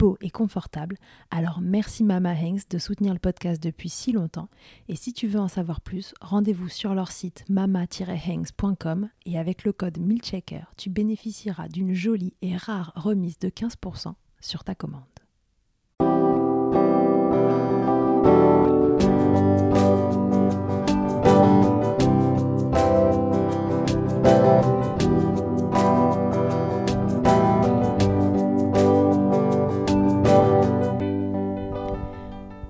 beaux et confortables. Alors merci Mama Hanks de soutenir le podcast depuis si longtemps. Et si tu veux en savoir plus, rendez-vous sur leur site mama-hanks.com et avec le code MILCHECKER, tu bénéficieras d'une jolie et rare remise de 15% sur ta commande.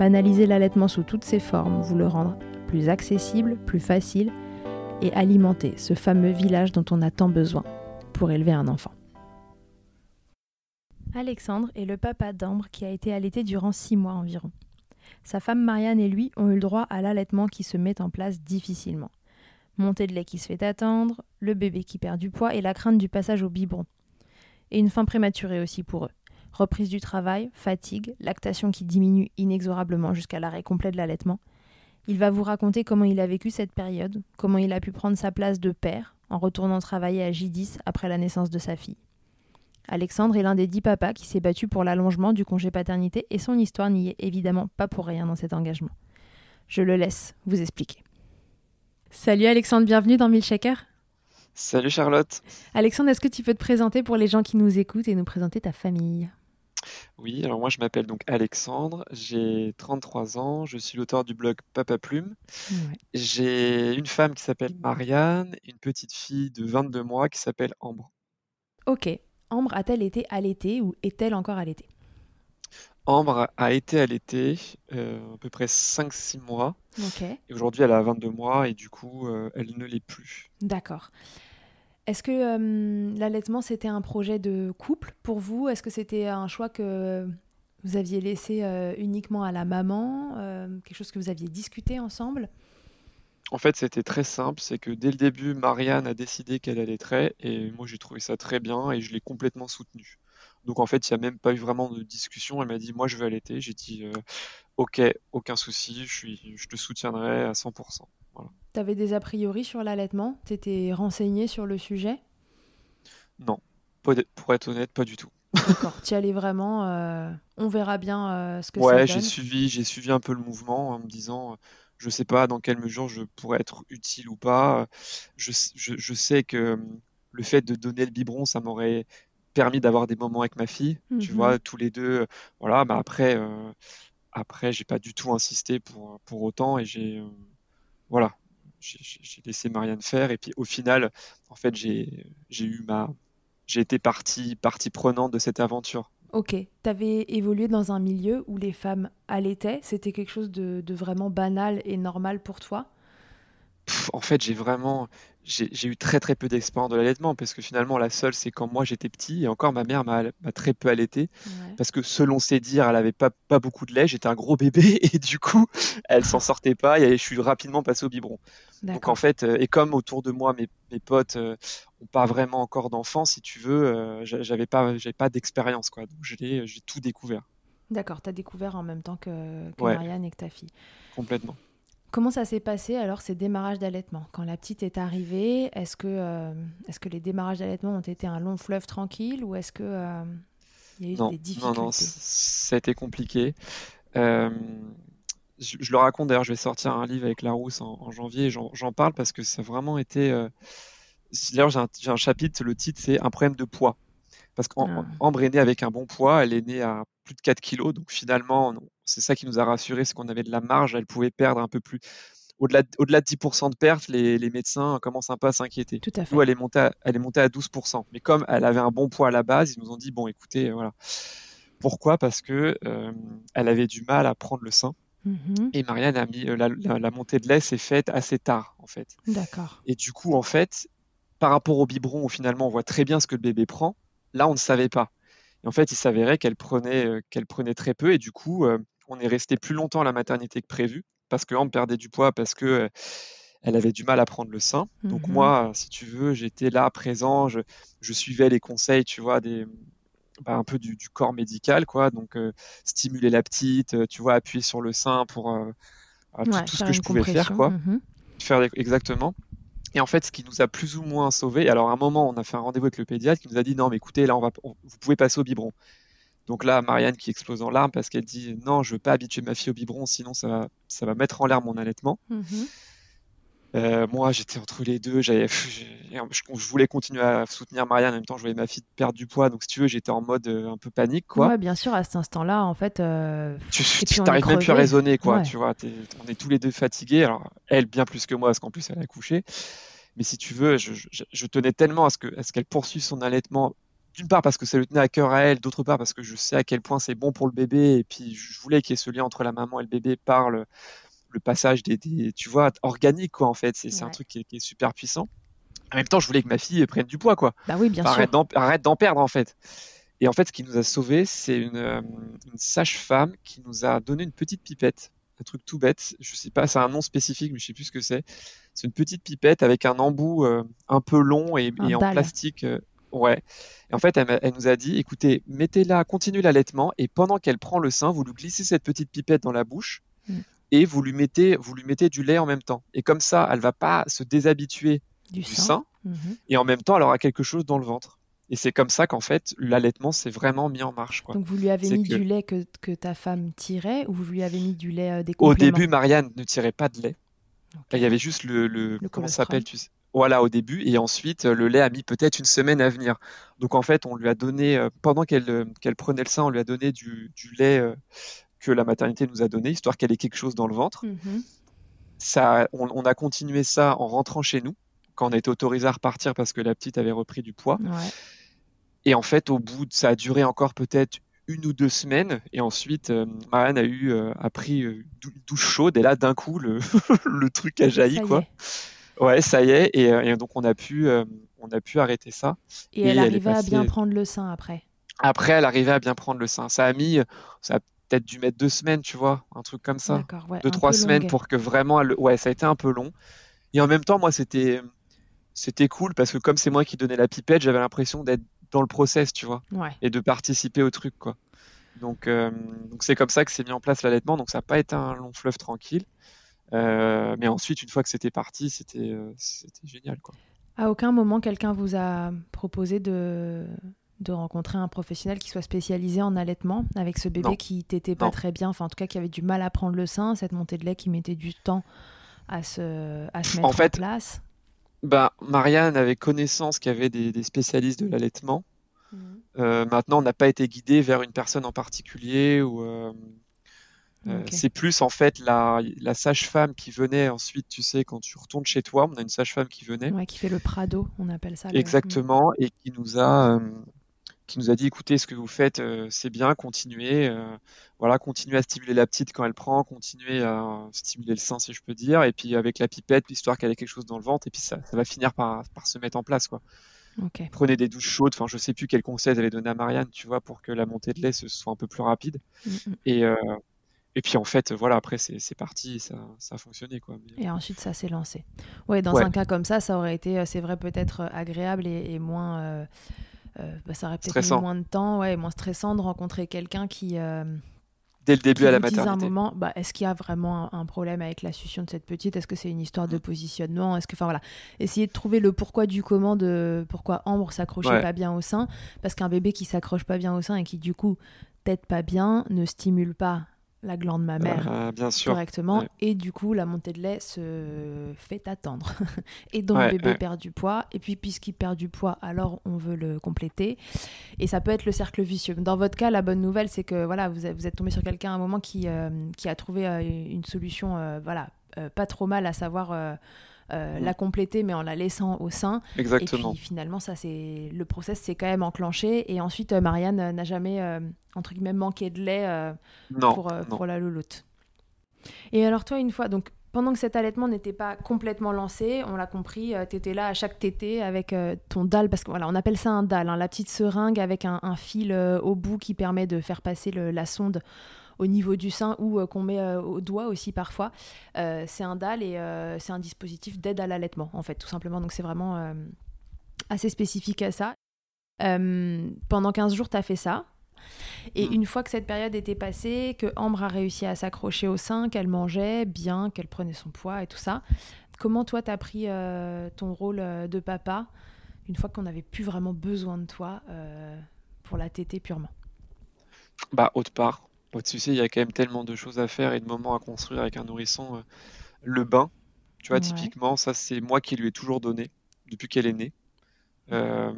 Banaliser l'allaitement sous toutes ses formes, vous le rendre plus accessible, plus facile et alimenter ce fameux village dont on a tant besoin pour élever un enfant. Alexandre est le papa d'Ambre qui a été allaité durant six mois environ. Sa femme Marianne et lui ont eu le droit à l'allaitement qui se met en place difficilement. Montée de lait qui se fait attendre, le bébé qui perd du poids et la crainte du passage au biberon. Et une fin prématurée aussi pour eux reprise du travail, fatigue, lactation qui diminue inexorablement jusqu'à l'arrêt complet de l'allaitement. Il va vous raconter comment il a vécu cette période, comment il a pu prendre sa place de père en retournant travailler à J10 après la naissance de sa fille. Alexandre est l'un des dix papas qui s'est battu pour l'allongement du congé paternité et son histoire n'y est évidemment pas pour rien dans cet engagement. Je le laisse vous expliquer. Salut Alexandre, bienvenue dans Milkshaker. Salut Charlotte. Alexandre, est-ce que tu peux te présenter pour les gens qui nous écoutent et nous présenter ta famille? Oui, alors moi je m'appelle donc Alexandre, j'ai 33 ans, je suis l'auteur du blog Papa Plume. J'ai une femme qui s'appelle Marianne, une petite fille de 22 mois qui s'appelle Ambre. Ok, Ambre a-t-elle été allaitée ou est-elle encore allaitée? Ambre a été allaitée euh, à peu près 5-6 mois. Ok. Et aujourd'hui elle a 22 mois et du coup euh, elle ne l'est plus. D'accord. Est-ce que euh, l'allaitement, c'était un projet de couple pour vous? Est-ce que c'était un choix que vous aviez laissé euh, uniquement à la maman euh, Quelque chose que vous aviez discuté ensemble? En fait, c'était très simple. C'est que dès le début, Marianne a décidé qu'elle allaiterait et moi, j'ai trouvé ça très bien et je l'ai complètement soutenue. Donc en fait, il n'y a même pas eu vraiment de discussion. Elle m'a dit, moi, je veux allaiter. J'ai dit, ok, aucun souci, je, te soutiendrai à 100%. Tu avais des a priori sur l'allaitement? Tu étais renseigné sur le sujet? Non, pour être honnête, pas du tout. D'accord, tu allais vraiment, euh, on verra bien euh, ce que ouais, ça donne. j'ai suivi, j'ai suivi un peu le mouvement en me disant, je sais pas dans quelle mesure je pourrais être utile ou pas. Je, je, je sais que hum, le fait de donner le biberon, ça m'aurait permis d'avoir des moments avec ma fille, tu Mhm. vois, tous les deux. Voilà, bah après, euh, après, j'ai pas du tout insisté pour, pour autant et j'ai, euh, voilà, j'ai laissé Marianne faire. Et puis au final, en fait, j'ai, j'ai eu ma, j'ai été partie, partie prenante de cette aventure. Ok, t'avais évolué dans un milieu où les femmes allaitaient, c'était quelque chose de, de vraiment banal et normal pour toi? Pff, en fait, j'ai vraiment, j'ai eu très très peu d'expérience de l'allaitement parce que finalement, la seule, c'est quand moi j'étais petit et encore ma mère m'a très peu allaité Ouais. parce que selon ses dires, elle avait pas, pas beaucoup de lait, j'étais un gros bébé et du coup, elle s'en sortait pas et je suis rapidement passé au biberon. Donc en fait, euh, et comme autour de moi, mes, mes potes euh, ont pas vraiment encore d'enfants, si tu veux, euh, j'a- j'avais pas, j'avais pas d'expérience quoi. Donc j'ai tout découvert D'accord, t'as découvert en même temps que, que Ouais. Marianne et que ta fille. complètement. Comment ça s'est passé alors ces démarrages d'allaitement? Quand la petite est arrivée, est-ce que, euh, est-ce que les démarrages d'allaitement ont été un long fleuve tranquille ou est-ce que, euh, il y a eu Non, des non, non, difficultés? c- ça a été compliqué. Euh, je, je le raconte d'ailleurs, je vais sortir un livre avec Larousse en, en janvier et j'en parle parce que ça a vraiment été. D'ailleurs, j'ai un, j'ai un chapitre, le titre c'est Un problème de poids. Parce Ah. qu'Ambre est née avec un bon poids, elle est née à plus de 4 kilos, donc finalement, c'est ça qui nous a rassurés, c'est qu'on avait de la marge, elle pouvait perdre un peu plus. Au-delà de, au-delà de 10% de perte, les, les médecins commencent un peu à s'inquiéter. Tout à fait. Nous, elle est montée à, elle est montée à 12%. Mais comme elle avait un bon poids à la base, ils nous ont dit, bon, écoutez, euh, voilà. Pourquoi? Parce que euh, elle avait du mal à prendre le sein. Mhm. Et Marianne a mis, euh, la, la- la montée de lait s'est faite assez tard, en fait. D'accord. Et du coup, en fait, par rapport au biberon où finalement on voit très bien ce que le bébé prend, là, on ne savait pas. Et en fait, il s'avérait qu'elle prenait, euh, qu'elle prenait très peu. Et du coup, euh, on est resté plus longtemps à la maternité que prévu parce que Ambre perdait du poids, parce que euh, elle avait du mal à prendre le sein. Donc Mhm. moi, si tu veux, j'étais là, présent, je, je suivais les conseils, tu vois, des, bah, un peu du, du corps médical, quoi. Donc stimuler la petite, tu vois, appuyer sur le sein pour euh, tout, Ouais, tout ce que je pouvais faire, quoi. Mhm. Faire exactement. Et en fait, ce qui nous a plus ou moins sauvés, alors à un moment, on a fait un rendez-vous avec le pédiatre qui nous a dit non, mais écoutez, là, on va, vous pouvez passer au biberon. Donc là, Marianne qui explose en larmes parce qu'elle dit non, je veux pas habituer ma fille au biberon, sinon ça va, ça va mettre en l'air mon allaitement. Mhm. Euh, moi, j'étais entre les deux, j'avais, je, je voulais continuer à soutenir Marianne, en même temps, je voyais ma fille perdre du poids, donc si tu veux, j'étais en mode euh, un peu panique, quoi. Ouais, bien sûr, à cet instant-là, en fait, euh, Tu t'arrives même plus à raisonner, quoi, Ouais. tu vois, on est tous les deux fatigués, alors elle bien plus que moi, parce qu'en plus elle a accouché, mais si tu veux, je, je- je tenais tellement à ce que, à ce qu'elle poursuive son allaitement, d'une part parce que ça lui tenait à cœur à elle, d'autre part parce que je sais à quel point c'est bon pour le bébé, et puis je voulais qu'il y ait ce lien entre la maman et le bébé par le, le passage des, des- tu vois, organique, quoi, en fait, c'est un truc qui est, qui est super puissant. En même temps, je voulais que ma fille prenne du poids, quoi. bah oui, bien sûr. arrête d'en perdre en fait. Et en fait, ce qui nous a sauvés, c'est une, euh, une sage-femme qui nous a donné une petite pipette, un truc tout bête. Je sais pas, c'est un nom spécifique, mais je sais plus ce que c'est. C'est une petite pipette avec un embout euh, un peu long et, en plastique. euh, ouais. Et en fait, elle, elle nous a dit, écoutez, mettez-la, continuez l'allaitement, et pendant qu'elle prend le sein, vous lui glissez cette petite pipette dans la bouche. Mm. Et vous lui mettez, vous lui mettez du lait en même temps. Et comme ça, elle va pas se déshabituer Du du sein. Mhm. et en même temps, elle aura quelque chose dans le ventre. Et c'est comme ça qu'en fait, l'allaitement s'est vraiment mis en marche. Quoi. Donc vous lui avez mis que- du lait que, que ta femme tirait ou vous lui avez mis du lait euh, des Au début, Marianne ne tirait pas de lait. Il y avait juste le, le, Le comment s'appelle tu sais? Voilà, au début. Et ensuite, le lait a mis peut-être une semaine à venir. Donc en fait, on lui a donné, euh, pendant qu'elle euh, qu'elle prenait le sein, on lui a donné du, du lait que la maternité nous a donné, histoire qu'elle ait quelque chose dans le ventre. Mhm. Ça, on, on a continué ça en rentrant chez nous, quand on été autorisé à repartir parce que la petite avait repris du poids. Ouais. Et en fait, au bout de, ça a duré encore peut-être une ou deux semaines. Et ensuite, euh, Marianne a eu, euh, a pris euh, dou- une douche chaude. Et là, d'un coup, le, le truc a jailli, Ça quoi. Ouais, ça y est. Et, euh, et donc, on a pu, euh, on a pu arrêter ça. Et, Et elle arrivait à bien prendre le sein après. Après, elle arrivait à bien prendre le sein. Ça a mis, ça a peut-être dû mettre deux semaines, tu vois, un truc comme ça. Ouais. Deux, trois semaines longue. pour que vraiment, elle- ouais, ça a été un peu long. Et en même temps, moi, c'était, c'était cool parce que comme c'est moi qui donnais la pipette, j'avais l'impression d'être dans le process, tu vois. Ouais. et de participer au truc quoi. Donc euh, c'est comme ça que s'est mis en place l'allaitement. Donc ça n'a pas été un long fleuve tranquille. Euh, mais ensuite, une fois que c'était parti, c'était euh, c'était génial quoi. À aucun moment, quelqu'un vous a proposé de, de rencontrer un professionnel qui soit spécialisé en allaitement avec ce bébé Non. qui t'était pas Non. très bien, enfin en tout cas qui avait du mal à prendre le sein, cette montée de lait qui mettait du temps à se, à se En mettre en, fait, place. Bah, Marianne avait connaissance qu'il y avait des, des spécialistes de l'allaitement. Mhm. maintenant, on n'a pas été guidé vers une personne en particulier ou euh, c'est plus en fait la, la sage-femme qui venait ensuite, tu sais, quand tu retournes chez toi, on a une sage-femme qui venait. Ouais, qui fait le Prado, on appelle ça. Exactement, et qui nous a, euh, qui nous a dit, écoutez, ce que vous faites, euh, c'est bien, continuez, voilà, continuez à stimuler la petite quand elle prend, continuez à stimuler le sein, si je peux dire, et puis avec la pipette, l'histoire qu'elle ait quelque chose dans le ventre, et puis ça, ça va finir par, par se mettre en place, quoi. Prenez des douches chaudes. Enfin, je sais plus quel conseil elle avait donné à Marianne, tu vois, pour que la montée de lait se soit un peu plus rapide. Mm, mm. Et, et puis en fait, voilà, après c'est parti, ça, ça a fonctionné quoi. Et ensuite ça s'est lancé. Ouais, dans un cas comme ça, ça aurait été, euh, c'est vrai, peut-être euh, agréable et, moins, euh, bah, ça aurait peut-être mis moins de temps, ouais, moins stressant de rencontrer quelqu'un qui. Dès le début à la maternité. un moment, bah, est-ce qu'il y a vraiment un, problème avec la succion de cette petite? Est-ce que c'est une histoire de mm. positionnement? Est-ce que, enfin voilà, essayer de trouver le pourquoi du comment de pourquoi Ambre s'accrochait pas bien au sein, parce qu'un bébé qui s'accroche pas bien au sein et qui du coup tête pas bien ne stimule pas la glande mammaire euh, bien sûr. correctement et du coup la montée de lait se fait attendre et donc le bébé perd du poids et puis puisqu'il perd du poids alors on veut le compléter et ça peut être le cercle vicieux dans votre cas la bonne nouvelle c'est que voilà vous êtes, tombé sur quelqu'un à un moment qui, euh, qui a trouvé euh, une solution voilà pas trop mal à savoir euh, mm. la compléter mais en la laissant au sein. Exactement. Et puis finalement, ça c'est le process s'est quand même enclenché et ensuite euh, Marianne euh, n'a jamais entre guillemets manqué de lait pour, pour la louloute. Et alors toi, une fois donc pendant que cet allaitement n'était pas complètement lancé, on l'a compris, tu étais là à chaque tété avec ton dalle, parce que voilà, on appelle ça un dalle, hein, la petite seringue avec un, fil au bout qui permet de faire passer la sonde au niveau du sein ou euh, qu'on met euh, au doigt aussi parfois. Euh, c'est un DAL et c'est un dispositif d'aide à l'allaitement, en fait, tout simplement. Donc c'est vraiment assez spécifique à ça. pendant 15 jours, tu as fait ça. Et mm. une fois que cette période était passée, que Ambre a réussi à s'accrocher au sein, qu'elle mangeait bien, qu'elle prenait son poids et tout ça, comment toi tu as pris ton rôle de papa une fois qu'on n'avait plus vraiment besoin de toi pour la tétée purement? Bah, autre part, tu sais, il y a quand même tellement de choses à faire et de moments à construire avec un nourrisson. Euh, le bain, tu vois, typiquement, ça, c'est moi qui lui ai toujours donné depuis qu'elle est née. Euh,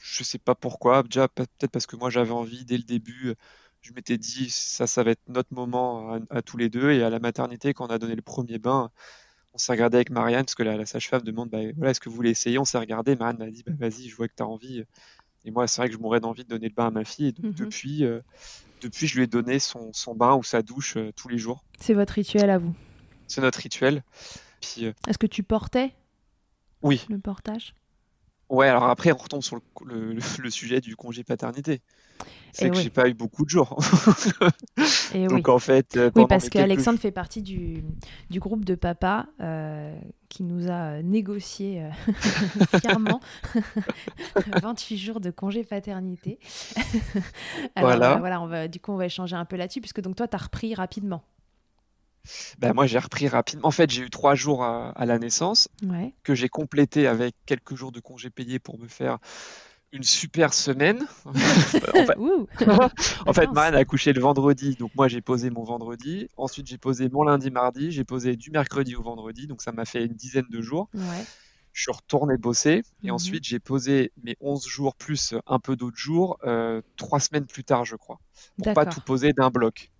je sais pas pourquoi, déjà peut-être parce que moi j'avais envie dès le début. Je m'étais dit, ça, ça va être notre moment à, tous les deux. Et à la maternité, quand on a donné le premier bain, on s'est regardé avec Marianne, parce que la, sage-femme demande, bah, voilà, est-ce que vous voulez essayer? On s'est regardé. Marianne m'a dit, bah, vas-y, je vois que tu as envie. Et moi, c'est vrai que je mourrais d'envie de donner le bain à ma fille. Et donc, mhm. depuis, euh, depuis, je lui ai donné son, son bain ou sa douche euh, tous les jours. C'est votre rituel à vous? C'est notre rituel. Euh, Est-ce que tu portais Oui. Le portage? Ouais, alors après, on retombe sur le, le, sujet du congé paternité. C'est que j'ai pas eu beaucoup de jours. Et Donc en fait, euh, oui, parce qu'Alexandre fait partie du, du, groupe de papa qui nous a négocié fièrement 28 jours de congé paternité. voilà. voilà on va, du coup, on va échanger un peu là-dessus, puisque donc toi, tu as repris rapidement. Ben moi, j'ai repris rapidement. En fait, j'ai eu trois jours à, la naissance que j'ai complété avec quelques jours de congés payés pour me faire une super semaine. en fait, en fait a accouché le vendredi, donc moi j'ai posé mon vendredi. Ensuite, j'ai posé mon lundi, mardi. J'ai posé du mercredi au vendredi, donc ça m'a fait une dizaine de jours. Je suis retourné bosser et mhm. ensuite j'ai posé mes 11 jours plus un peu d'autres jours euh, trois semaines plus tard, je crois, pour pas tout poser d'un bloc.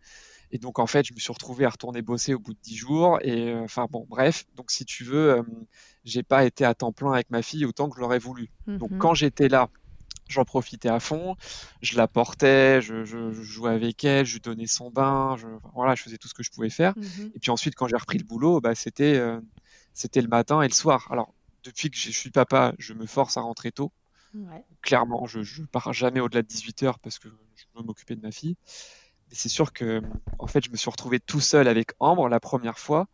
Et donc, en fait, je me suis retrouvé à retourner bosser au bout de dix jours. Et euh, enfin, bon, bref. Donc, si tu veux, euh, j'ai pas été à temps plein avec ma fille autant que je l'aurais voulu. Donc, mhm. quand j'étais là, j'en profitais à fond. Je la portais, je, je, jouais avec elle, je lui donnais son bain. Je, voilà, je faisais tout ce que je pouvais faire. Mhm. Et puis ensuite, quand j'ai repris le boulot, bah, c'était, euh, c'était le matin et le soir. Alors, depuis que je suis papa, je me force à rentrer tôt. Ouais. Clairement, je, je pars jamais au-delà de 18 heures parce que je veux m'occuper de ma fille c'est sûr que, en fait, je me suis retrouvé tout seul avec Ambre la première fois.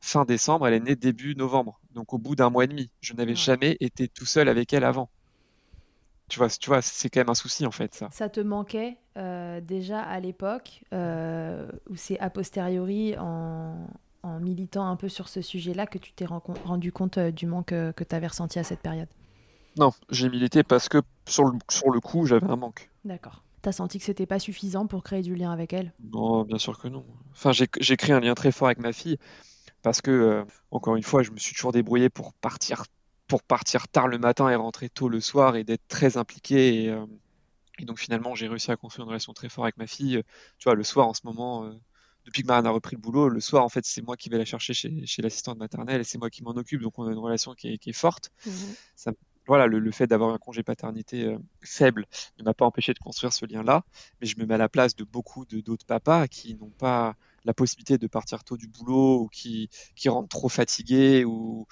Fin décembre, elle est née début novembre. Donc, au bout d'un mois et demi. Je n'avais jamais été tout seul avec elle avant. Tu vois, tu vois c'est quand même un souci, en fait, ça. Ça te manquait euh, déjà à l'époque, euh, ou c'est a posteriori en, militant un peu sur ce sujet-là que tu t'es rendu compte euh, du manque que tu avais ressenti à cette période? Non, j'ai milité parce que sur le, sur le coup, j'avais un manque. D'accord. T'as senti que c'était pas suffisant pour créer du lien avec elle? Non, bien sûr que non. Enfin, j'ai créé un lien très fort avec ma fille parce que, euh, encore une fois, je me suis toujours débrouillé pour partir, pour partir tard le matin et rentrer tôt le soir et d'être très impliqué. Et, euh, Et donc finalement, j'ai réussi à construire une relation très forte avec ma fille. Tu vois, le soir en ce moment, depuis que Marianne a repris le boulot, le soir, en fait, c'est moi qui vais la chercher chez, chez l'assistante maternelle et c'est moi qui m'en occupe. Donc, on a une relation qui est, forte. Ça, voilà, le, fait d'avoir un congé paternité euh, faible ne m'a pas empêché de construire ce lien-là. Mais je me mets à la place de beaucoup d'autres papas qui n'ont pas la possibilité de partir tôt du boulot ou qui, qui rentrent trop fatigués ou,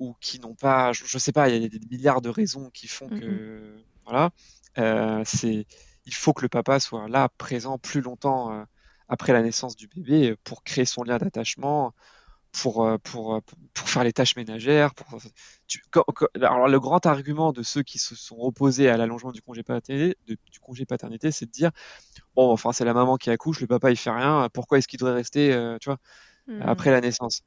ou qui n'ont pas, je, ne sais pas, il y a des milliards de raisons qui font que, voilà, euh, c'est, il faut que le papa soit là, présent plus longtemps. Euh, après la naissance du bébé pour créer son lien d'attachement, pour, euh, pour, euh, pour faire les tâches ménagères. Pour... alors, le grand argument de ceux qui se sont opposés à l'allongement du congé paternité, du congé paternité, c'est de dire bon, enfin, c'est la maman qui accouche, le papa il fait rien, pourquoi est-ce qu'il devrait rester, tu vois, mmh. après la naissance?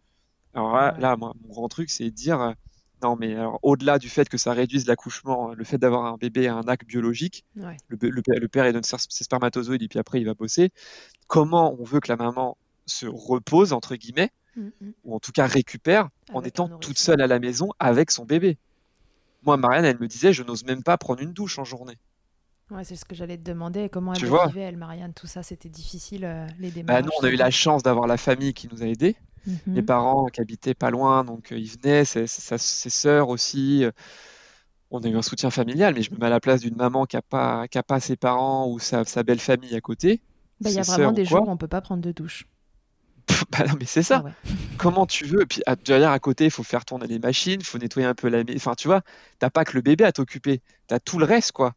Alors là, moi, mon grand truc, c'est de dire non, mais alors au-delà du fait que ça réduise l'accouchement, le fait d'avoir un bébé un acte biologique, le, père il donne ses spermatozoïdes et puis après il va bosser. Comment on veut que la maman se repose entre guillemets, mm, ou en tout cas récupère, en étant toute seule à la maison avec son bébé. Moi, Marianne, elle me disait, je n'ose même pas prendre une douche en journée. Ouais, c'est ce que j'allais te demander. Comment elle vivait, elle, Marianne? Tout ça, c'était difficile, euh, les démarches. Bah, nous, on a eu la chance d'avoir la famille qui nous a aidés. Mes mhm. parents qui habitaient pas loin, donc euh, ils venaient, ses, sœurs aussi. Euh, on a eu un soutien familial, mais je me mets à la place d'une maman qui n'a pas, pas ses parents ou sa, belle famille à côté. Bah, il y a vraiment des jours où on peut pas prendre de douche. Bah non, mais c'est ça. Ah Comment tu veux Et puis derrière, à côté, il faut faire tourner les machines, il faut nettoyer un peu la maison. Enfin, tu vois, t'as pas que le bébé à t'occuper, tu as tout le reste, quoi.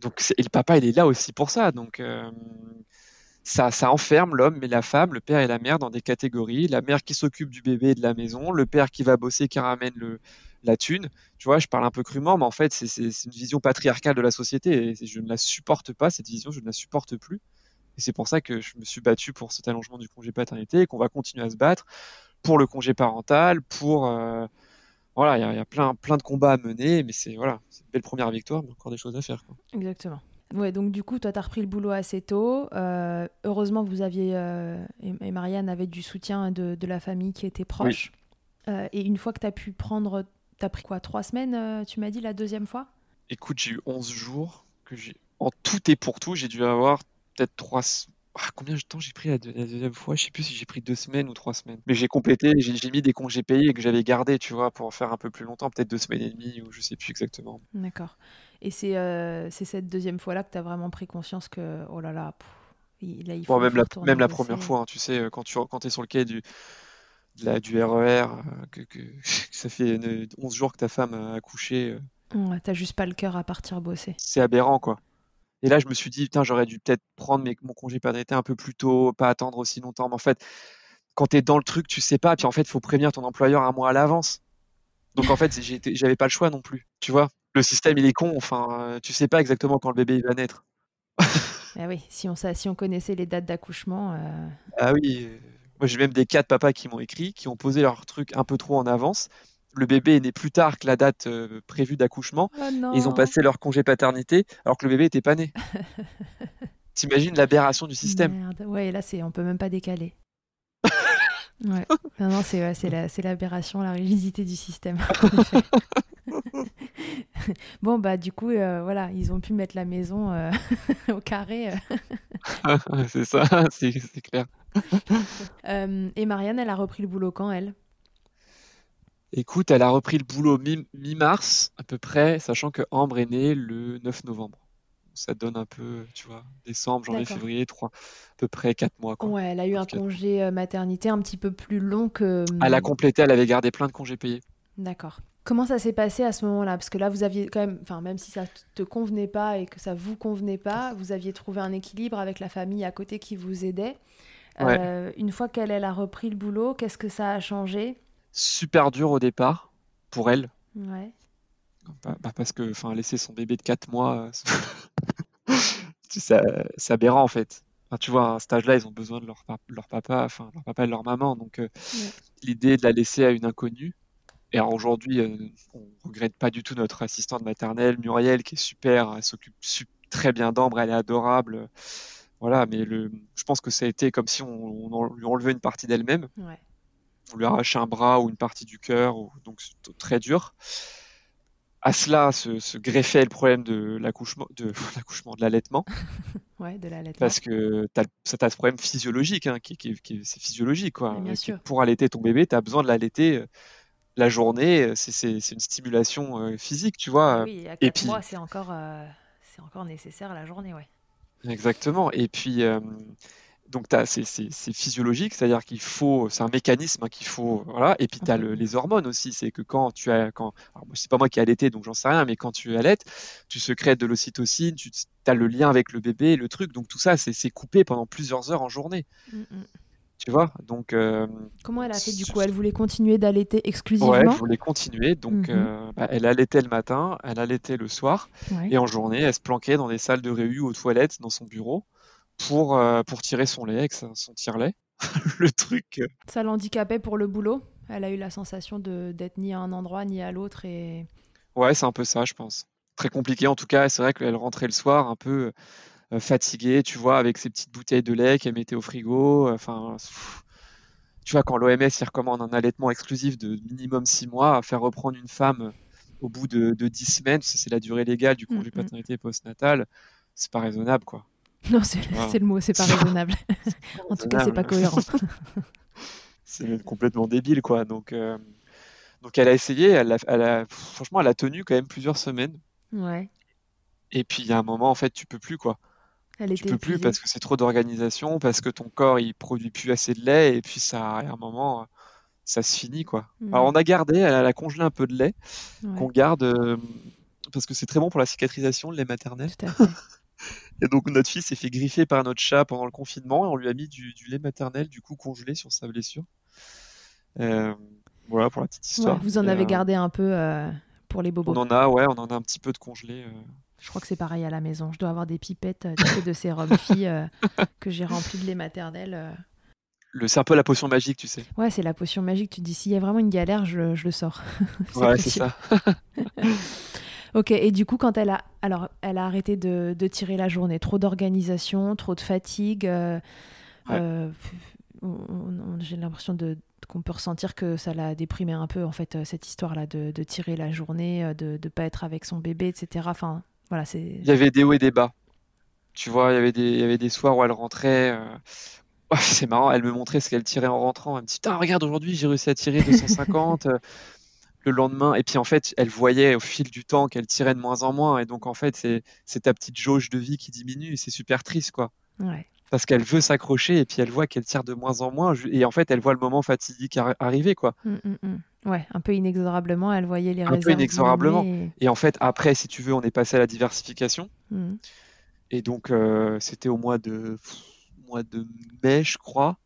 Donc, et le papa, il est là aussi pour ça. Donc, euh, ça, enferme l'homme et la femme, le père et la mère dans des catégories. La mère qui s'occupe du bébé et de la maison, le père qui va bosser, qui ramène le, la thune. Tu vois, je parle un peu crûment, mais en fait, c'est une vision patriarcale de la société et je ne la supporte pas, cette vision, je ne la supporte plus. Et c'est pour ça que je me suis battu pour cet allongement du congé paternité et qu'on va continuer à se battre pour le congé parental, pour. Euh, voilà, il y, a plein, plein de combats à mener, mais c'est voilà, une belle première victoire, mais encore des choses à faire. Exactement. Ouais, donc du coup, toi, tu as repris le boulot assez tôt. Euh, heureusement, vous aviez, euh, et, Marianne avait du soutien de, de la famille qui était proche. Euh, et une fois que tu as pu prendre, tu as pris quoi Trois semaines, tu m'as dit, la deuxième fois? Écoute, j'ai eu 11 jours. que j'ai En tout et pour tout, j'ai dû avoir peut-être trois, ah, combien de temps j'ai pris la, deuxième fois? Je sais plus si j'ai pris deux semaines ou trois semaines. Mais j'ai complété, j'ai mis des congés payés que j'avais gardés, tu vois, pour faire un peu plus longtemps, peut-être deux semaines et demie ou je sais plus exactement. D'accord. Et c'est euh, cette deuxième fois-là que tu as vraiment pris conscience que, oh là là, là, il faut. même, la, même la première fois, hein, tu sais, euh, quand tu quand es sur le quai du, la, du RER, e euh, que, que, ça fait 11 jours que ta femme a accouché. Ouais, t'as juste pas le cœur à partir bosser. C'est aberrant, quoi. Et là, je me suis dit, putain, j'aurais dû peut-être prendre mon congé paternité un peu plus tôt, pas attendre aussi longtemps. Mais en fait, quand tu es dans le truc, tu sais pas. Puis en fait, il faut prévenir ton employeur un mois à l'avance. Donc en fait, j'avais pas le choix non plus. Tu vois, le système, il est con. Enfin, tu sais pas exactement quand le bébé va naître. ah oui, si on, si on connaissait les dates d'accouchement. Euh. Ah oui. Moi, j'ai même des cas de papas qui m'ont écrit, qui ont posé leur truc un peu trop en avance le bébé est né plus tard que la date euh, prévue d'accouchement. Oh ils ont passé leur congé paternité alors que le bébé n'était pas né. T'imagines l'aberration du système Merde. Ouais, là, c'est, on peut même pas décaler. ouais. Non, non, c'est, c'est, l'aberration, la rigidité du système. bon, bah, du coup, euh, voilà, ils ont pu mettre la maison euh, au carré. c'est ça, c'est, clair. et Marianne, elle a repris le boulot quand, elle? Écoute, elle a repris le boulot mi-mars à peu près, sachant que Ambre est née le 9 novembre. Ça donne un peu, tu vois, décembre, janvier, février, trois, à peu près quatre mois. Ouais, elle a eu un congé euh, maternité un petit peu plus long que. Elle a complété, elle avait gardé plein de congés payés. D'accord. Comment ça s'est passé à ce moment-là? Parce que là, vous aviez quand même, enfin, même si ça te convenait pas et que ça vous convenait pas, vous aviez trouvé un équilibre avec la famille à côté qui vous aidait. Euh, une fois qu'elle a repris le boulot, qu'est-ce que ça a changé? Super dur au départ pour elle. Ouais. Bah, bah, parce que enfin laisser son bébé de 4 mois, c'est aberrant en fait. tu vois, à un stage-là, ils ont besoin de leur, leur papa, enfin leur papa et leur maman. Donc euh, l'idée de la laisser à une inconnue. Et aujourd'hui, euh, on regrette pas du tout notre assistante maternelle, Muriel, qui est super, elle s'occupe très bien d'Ambre, elle est adorable. Voilà, mais le, je pense que ça a été comme si on, on lui enlevait une partie d'elle-même. Ouais lui arracher un bras ou une partie du cœur, donc c'est très dur. à cela se, greffait le problème de l'accouchement, de l'accouchement, de l'allaitement. ouais, de l'allaitement. Parce que tu as, ce problème physiologique, hein, qui, c'est physiologique. Quoi. Bien sûr. Pour allaiter ton bébé, tu as besoin de l'allaiter la journée. C'est une stimulation physique, tu vois. Oui, à 4 Et puis, mois, c'est encore, c'est encore nécessaire la journée, ouais. Exactement. Et puis, donc c'est physiologique, c'est-à-dire qu'il faut, c'est un mécanisme hein, qu'il faut, voilà. Et puis tu as les hormones aussi, c'est que quand tu as, quand, c'est pas moi qui ai allaité, donc j'en sais rien, mais quand tu allaites, tu secrètes de l'ocytocine, tu as le lien avec le bébé, le truc, donc tout ça, c'est coupé pendant plusieurs heures en journée. Mmh, mmh. Tu vois, donc. Euh, Comment elle a fait du coup? Elle voulait continuer d'allaiter exclusivement? Ouais, elle voulait continuer, donc mmh euh, bah, elle allaitait le matin, elle allaitait le soir, et en journée, elle se planquait dans des salles de réu aux toilettes dans son bureau pour, euh, pour tirer son lait avec son tire-lait. le truc. Euh. Ça l'handicapait pour le boulot Elle a eu la sensation d'être ni à un endroit ni à l'autre et... Ouais, c'est un peu ça, je pense. Très compliqué en tout cas. C'est vrai qu'elle rentrait le soir un peu euh, fatiguée, tu vois, avec ses petites bouteilles de lait qu'elle mettait au frigo. Enfin, tu vois, quand l'OMS recommande un allaitement exclusif de minimum 6 mois, à faire reprendre une femme au bout de, de 10 semaines, c'est la durée légale du congé mmh, mmh. paternité postnatal, c'est pas raisonnable, quoi. Non, c'est le mot, c'est pas raisonnable. en tout cas, c'est pas cohérent. c'est complètement débile, quoi. Donc, euh, donc elle a essayé, elle a, franchement, elle a tenu quand même plusieurs semaines. Ouais. Et puis, il y a un moment, en fait, tu peux plus, quoi. Elle tu peux plus parce que c'est trop d'organisation, parce que ton corps, il produit plus assez de lait, et puis ça, à un moment, ça se finit, quoi. Mm. Alors, on a gardé, elle a congelé un peu de lait, qu'on garde, euh, parce que c'est très bon pour la cicatrisation, le lait maternel. Tout à fait. Et donc notre fils s'est fait griffer par notre chat pendant le confinement et on lui a mis du, lait maternel du coup congelé sur sa blessure. Euh, voilà pour la petite histoire. vous en avez euh, gardé un peu euh, pour les bobos. On en a, ouais, on en a un petit peu de congelé. Je crois que c'est pareil à la maison. Je dois avoir des pipettes de sérum filles que j'ai remplies de lait maternel. Le, c'est un peu la potion magique, tu sais. Ouais, c'est la potion magique. Tu te dis, s'il y a vraiment une galère, je, je le sors. ouais, c'est ça. Ok, et du coup, quand elle a, alors, elle a arrêté de, tirer la journée, trop d'organisation, trop de fatigue, euh, euh, j'ai l'impression de qu'on peut ressentir que ça l'a déprimé un peu en fait euh, cette histoire-là de, tirer la journée, de ne pas être avec son bébé, etc. Enfin, voilà, c'est. Il y avait des hauts et des bas. Tu vois, il y avait des, il y avait des soirs où elle rentrait. c'est marrant, elle me montrait ce qu'elle tirait en rentrant. Elle me dit, regarde, aujourd'hui j'ai réussi à tirer 250 le lendemain. Et puis en fait, elle voyait au fil du temps qu'elle tirait de moins en moins. Et donc en fait, c'est ta petite jauge de vie qui diminue. C'est super triste, quoi. Parce qu'elle veut s'accrocher et puis elle voit qu'elle tire de moins en moins. Et en fait, elle voit le moment fatidique arriver, quoi. Mm, mm, mm. Ouais, un peu inexorablement, elle voyait les Un peu inexorablement. Et... en fait, après, si tu veux, on est passé à la diversification. Et donc, euh, c'était au mois de, mois de mai, je crois.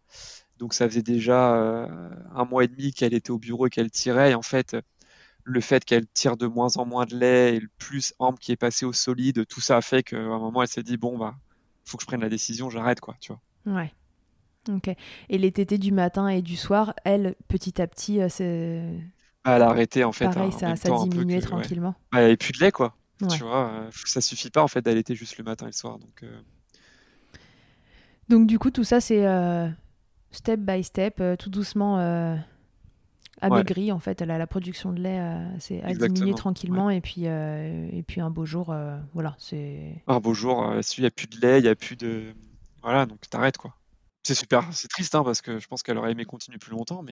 Donc ça faisait déjà euh, un mois et demi qu'elle était au bureau et qu'elle tirait. Et en fait, le fait qu'elle tire de moins en moins de lait et le plus ample qui est passé au solide, tout ça a fait qu'à un moment elle s'est dit bon bah faut que je prenne la décision, j'arrête quoi, tu vois. Ouais. Ok. Et les tétés du matin et du soir, elle petit à petit, euh, c'est. Bah, elle a arrêté en fait. Pareil, ça, ça diminuait tranquillement. Bah, elle avait plus de lait quoi. Tu vois, euh, ça suffit pas en fait d'allaiter juste le matin et le soir donc. Donc du coup tout ça c'est step by step, euh, tout doucement euh, amaigri en fait. La, la production de lait c'est a diminué tranquillement et puis euh, et puis un beau jour, voilà, c'est. Un beau jour, il n'y a plus de lait, il n'y a plus de voilà, donc t'arrêtes quoi. C'est super, c'est triste hein, parce que je pense qu'elle aurait aimé continuer plus longtemps, mais.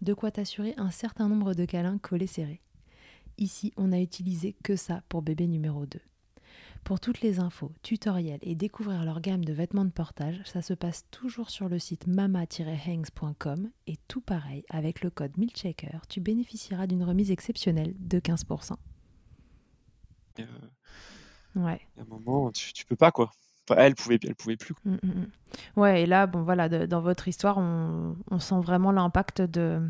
de quoi t'assurer un certain nombre de câlins collés serrés. Ici, on n'a utilisé que ça pour bébé numéro 2. Pour toutes les infos, tutoriels et découvrir leur gamme de vêtements de portage, ça se passe toujours sur le site mama-hangs.com et tout pareil, avec le code MILCHECKER, tu bénéficieras d'une remise exceptionnelle de 15%. Euh, ouais. À un moment, tu, tu peux pas quoi elle pouvait, elle pouvait plus. Mm, mm, mm. Ouais, et là, bon, voilà, dans votre histoire, on, sent vraiment l'impact de,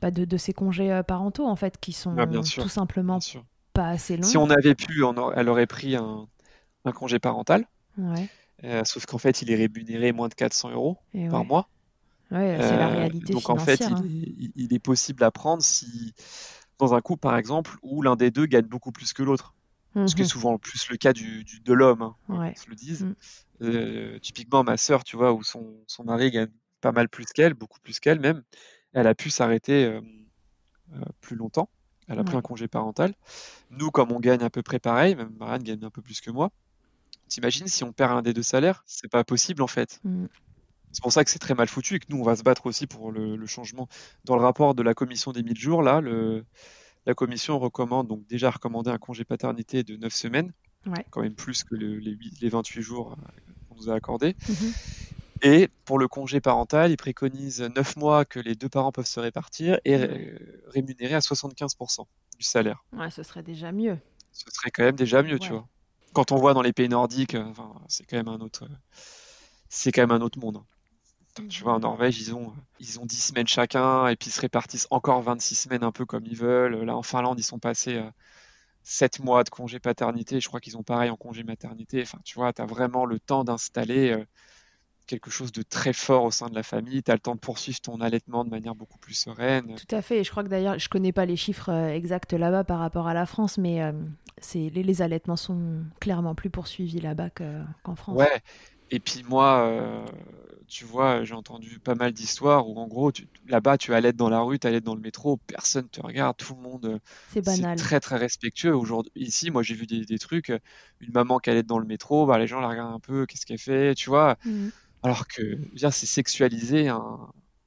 bah, de, de, ces congés euh, parentaux, en fait, qui sont tout simplement pas assez longs. Si on avait pu, elle aurait pris un, un congé parental. Ouais. Euh, sauf qu'en fait, il est rémunéré moins de 400 euros par mois. Ouais, c'est la euh, réalité Donc en fait, hein. il, est, possible à prendre si, dans un couple par exemple, où l'un des deux gagne beaucoup plus que l'autre ce qui est mhm. souvent plus le cas du, de l'homme, hein, on se le dise. Mm. Euh, typiquement, ma sœur, tu vois, où son, son, mari gagne pas mal plus qu'elle, beaucoup plus qu'elle même, elle a pu s'arrêter euh, euh, plus longtemps. Elle a pris un congé parental. Nous, comme on gagne à peu près pareil, même Marianne gagne un peu plus que moi, t'imagines si on perd un des deux salaires? C'est pas possible en fait. Mm. C'est pour ça que c'est très mal foutu et que nous, on va se battre aussi pour le, le changement. Dans le rapport de la commission des 1000 jours, là, le, la commission recommande donc déjà recommandé un congé paternité de 9 semaines, quand même plus que les, 28 jours euh, qu'on nous a accordés. Mhm. Et pour le congé parental, il préconise 9 mois que les deux parents peuvent se répartir et rémunérer à 75% du salaire. Ouais, ce serait déjà mieux. Ce serait quand même déjà mieux, tu vois. Quand on voit dans les pays nordiques, euh, c'est quand même un autre, c'est quand même un autre monde. Tu vois, en Norvège, ils ont, ils ont 10 semaines chacun et puis ils se répartissent encore 26 semaines un peu comme ils veulent. Là, en Finlande, ils sont passés à 7 mois de congé paternité. Je crois qu'ils ont pareil en congé maternité. Enfin, tu vois, tu as vraiment le temps d'installer euh, quelque chose de très fort au sein de la famille. Tu as le temps de poursuivre ton allaitement de manière beaucoup plus sereine. Tout à fait. Et je crois que d'ailleurs, je connais pas les chiffres euh, exacts là-bas par rapport à la France, mais euh, c'est les, les, allaitements sont clairement plus poursuivis là-bas qu'en France. Ouais. Et puis moi, tu vois, j'ai entendu pas mal d'histoires où en gros, là-bas, tu allaites dans la rue, tu allaites dans le métro, personne te regarde, tout le monde. Euh, c'est banal. très très respectueux. Aujourd'hui, ici, moi, j'ai vu des, trucs, euh, une maman qui allait dans le métro, bah, les gens la regardent un peu, qu'est-ce qu'elle fait, tu vois. Mmh. Alors que, bien, c'est sexualiser un,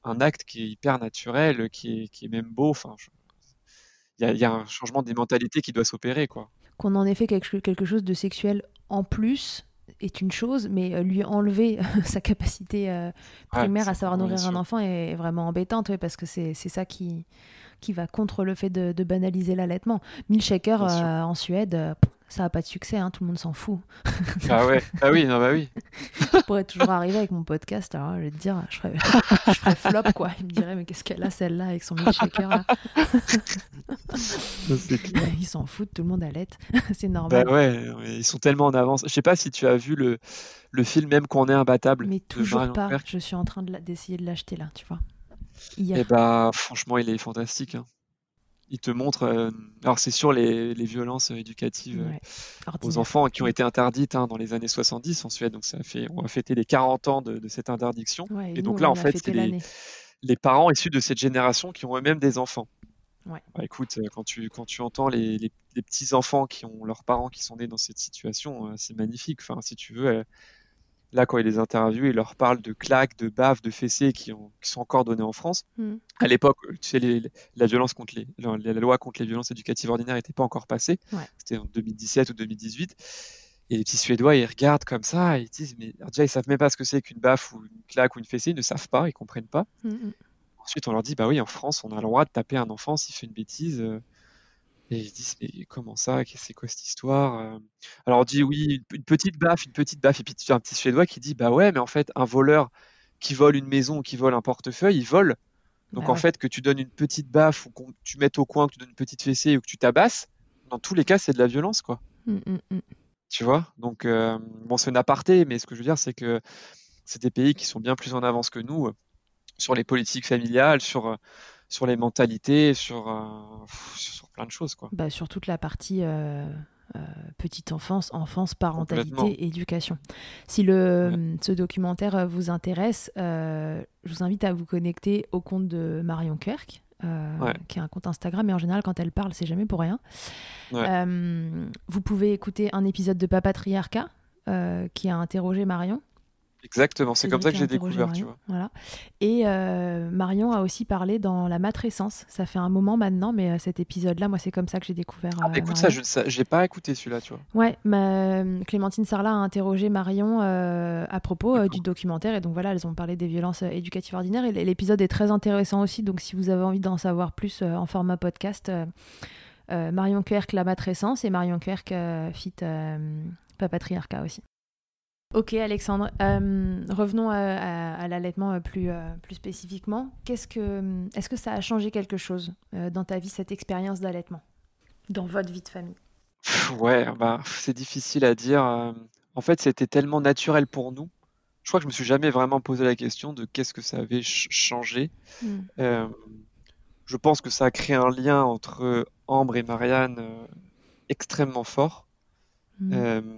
un, acte qui est hyper naturel, qui est, qui est même beau. Enfin, il y, y, a un changement des mentalités qui doit s'opérer, quoi. Qu'on en ait fait quelque, quelque chose de sexuel en plus est une chose, mais euh, lui enlever sa capacité euh, primaire à savoir nourrir un enfant est vraiment embêtante, parce que c'est ça qui, qui va contre le fait de, banaliser l'allaitement. Milkshaker euh, en Suède, ça n'a pas de succès, hein, tout le monde s'en fout. ah ouais, ah oui, non, bah oui. je pourrais toujours arriver avec mon podcast, alors je vais te dire, je ferais, je ferais flop, quoi. Il me dirait, mais qu'est-ce qu'elle a celle-là avec son milkshaker là? Ils s'en foutent, tout le monde allait. C'est normal. Bah ouais, ils sont tellement en avance. Je sais pas si tu as vu le, le film même qu'on est imbattable. Mais toujours pas. Je suis en train d'essayer de l'acheter là, tu vois. Et eh bah, franchement, il est fantastique. Hein il te montre. Euh, alors, c'est sur les, violences éducatives euh, aux enfants qui ont été interdites hein, dans les années 70 en Suède. Donc, ça fait, on va fêter les 40 ans de, cette interdiction. et, donc là, en fait, c'est les, parents issus de cette génération qui ont eux-mêmes des enfants. Bah, écoute, euh, quand tu, quand tu entends les, petits-enfants qui ont leurs parents qui sont nés dans cette situation, c'est magnifique. Enfin, si tu veux, Là, quand il les interviewe, il leur parle de claques, de baffes, de fessées qui, sont encore données en France. Hmm. À l'époque, tu sais, la violence contre les, la, loi contre les violences éducatives ordinaires n'était pas encore passée. C'était en 2017 ou 2018. Et les petits Suédois, ils regardent comme ça, ils disent, mais déjà, ils savent même pas ce que c'est qu'une baffe ou une claque ou une fessée, ils ne savent pas, ils comprennent pas. Hmm, hmm. Ensuite, on leur dit, bah oui, en France, on a le droit de taper un enfant s'il fait une bêtise. Euh, et ils se disent, mais comment ça? C'est quoi cette histoire euh? Alors on dit, oui, une petite baffe, une petite baffe. Et puis tu as un petit Suédois qui dit, bah ouais, mais en fait, un voleur qui vole une maison ou qui vole un portefeuille, il vole. Donc bah en fait, que tu donnes une petite baffe ou que tu mettes au coin, que tu donnes une petite fessée ou que tu tabasses, dans tous les cas, c'est de la violence, quoi. Mmh, mmh, mmh. Tu vois? Donc, euh, bon, c'est un aparté, mais ce que je veux dire, c'est que c'est des pays qui sont bien plus en avance que nous sur les politiques familiales, sur, sur les mentalités, sur, sur plein de choses. Quoi. Bah, sur toute la partie petite enfance, enfance, parentalité, éducation. Si le, ce documentaire vous intéresse, je vous invite à vous connecter au compte de Marion Kerk. qui est un compte Instagram, et en général, quand elle parle, c'est jamais pour rien. vous pouvez écouter un épisode de Papatriarcat, euh, qui a interrogé Marion. Exactement, c'est comme ça que j'ai découvert, tu vois. Voilà. Et euh, Marion a aussi parlé dans La Matrescence. Ça fait un moment maintenant, mais euh, cet épisode-là, moi, c'est comme ça que j'ai découvert. Ah, écoute, ça, je n'ai pas écouté celui-là, tu vois. Ouais, ma, Clémentine Sarlat a interrogé Marion à propos du documentaire. Et donc voilà, elles ont parlé des violences éducatives ordinaires. Et l'épisode est très intéressant aussi. Donc si vous avez envie d'en savoir plus en format podcast, Marion Querc, La Matrescence et Marion Querc, fit pas patriarcat aussi. Ok Alexandre, euh, revenons à, l'allaitement euh, plus, euh, plus spécifiquement. Qu'est-ce que, est-ce que ça a changé quelque chose dans ta vie, cette expérience d'allaitement, dans votre vie de famille Ouais, bah, c'est difficile à dire. En fait, c'était tellement naturel pour nous. Je crois que je me suis jamais vraiment posé la question de qu'est-ce que ça avait changé. Hmm. je pense que ça a créé un lien entre Ambre et Marianne extrêmement fort. Mmh.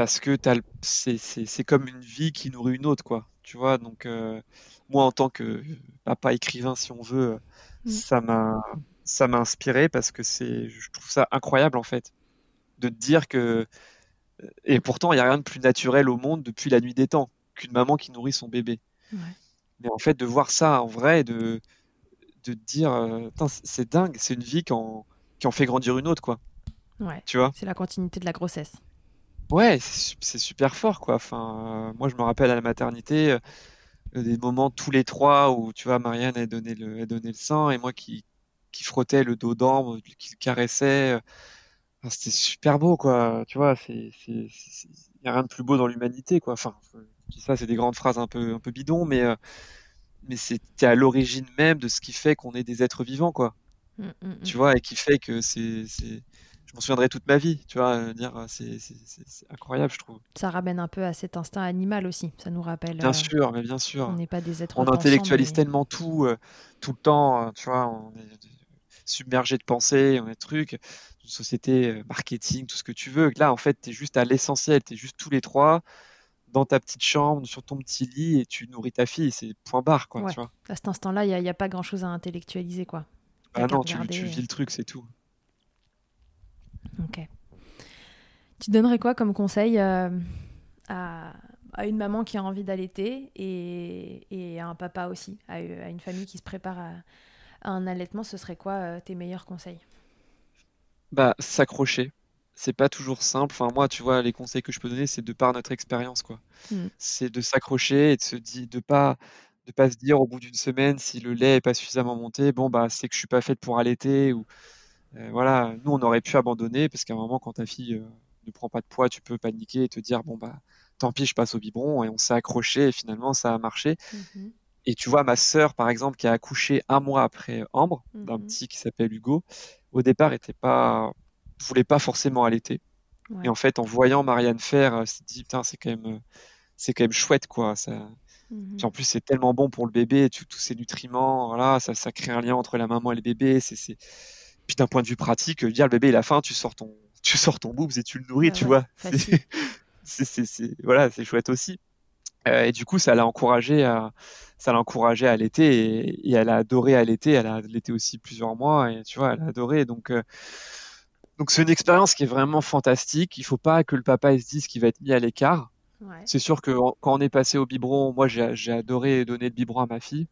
Parce que c'est comme une vie qui nourrit une autre, quoi. Tu vois, donc euh, moi en tant que papa écrivain, si on veut, mmh. ça m'a ça m'a inspiré parce que c'est, je trouve ça incroyable en fait, de te dire que et pourtant il n'y a rien de plus naturel au monde depuis la nuit des temps qu'une maman qui nourrit son bébé. Mais en fait de voir ça en vrai, de de te dire, euh, c'est dingue, c'est une vie qui en, qui en fait grandir une autre, quoi. Ouais. Tu vois? C'est la continuité de la grossesse. Ouais, c'est super fort, quoi. Enfin, euh, moi, je me rappelle à la maternité euh, des moments tous les trois où, tu vois, Marianne a donné le, a donné le sein et moi qui, qui frottais le dos d'ambre, qui le caressait. Euh, c'était super beau, quoi. Tu vois, c'est, il y a rien de plus beau dans l'humanité, quoi. Enfin, ça, c'est des grandes phrases un peu, un peu bidons, mais, mais c'était à l'origine même de ce qui fait qu'on est des êtres vivants, quoi. Mmh, mmh, mmh. Tu vois, et qui fait que c'est, je m'en souviendrai toute ma vie, tu vois, euh, dire euh, c'est incroyable, je trouve. Ça ramène un peu à cet instinct animal aussi, ça nous rappelle. Bien euh, sûr, mais bien sûr. On n'est pas des êtres. On intellectualise tellement tout, tout le temps, tu vois, on est submergé de pensées, on est trucs, une société marketing, tout ce que tu veux. Là, en fait, tu es juste à l'essentiel, tu es juste tous les trois dans ta petite chambre, sur ton petit lit, et tu nourris ta fille, c'est point barre, quoi, tu vois. À cet instant-là, il n'y a, pas grand-chose à intellectualiser, quoi. Ah non, tu, tu vis le truc, c'est tout. Ok. Tu donnerais quoi comme conseil euh, à, une maman qui a envie d'allaiter et, à un papa aussi, à, une famille qui se prépare à, un allaitement Ce serait quoi euh, tes meilleurs conseils? Bah, s'accrocher. C'est pas toujours simple. Enfin, moi, tu vois, les conseils que je peux donner, c'est de par notre expérience, quoi. Hmm. C'est de s'accrocher et de se dire, de pas de pas se dire au bout d'une semaine si le lait est pas suffisamment monté, bon bah c'est que je suis pas faite pour allaiter ou voilà, nous on aurait pu abandonner parce qu'à un moment quand ta fille euh, ne prend pas de poids, tu peux paniquer et te dire bon bah tant pis, je passe au biberon et on s'est accroché et finalement ça a marché. Mmh et tu vois ma sœur par exemple qui a accouché un mois après Ambre d'un mmh petit qui s'appelle Hugo, au départ était pas voulait pas forcément allaiter. Et en fait en voyant Marianne faire, elle s'est dit putain c'est quand même c'est quand même chouette quoi. Ça, mmh en plus, c'est tellement bon pour le bébé, tous ces nutriments, voilà, ça, ça crée un lien entre la maman et le bébé. C'est, puis d'un point de vue pratique, dire le bébé il a faim, tu sors ton, tu sors ton boobs et tu le nourris, tu vois. C'est, voilà, c'est chouette aussi. Euh, et du coup, ça l'a encouragé à, ça l'a encouragé à l'été et, elle a adoré à l'été. Elle a allaité aussi plusieurs mois et tu vois, elle a adoré. Donc, euh, donc c'est une expérience qui est vraiment fantastique. Il faut pas que le papa se dise qu'il va être mis à l'écart. C'est sûr que quand on est passé au biberon, moi j'ai adoré donner le biberon à ma fille.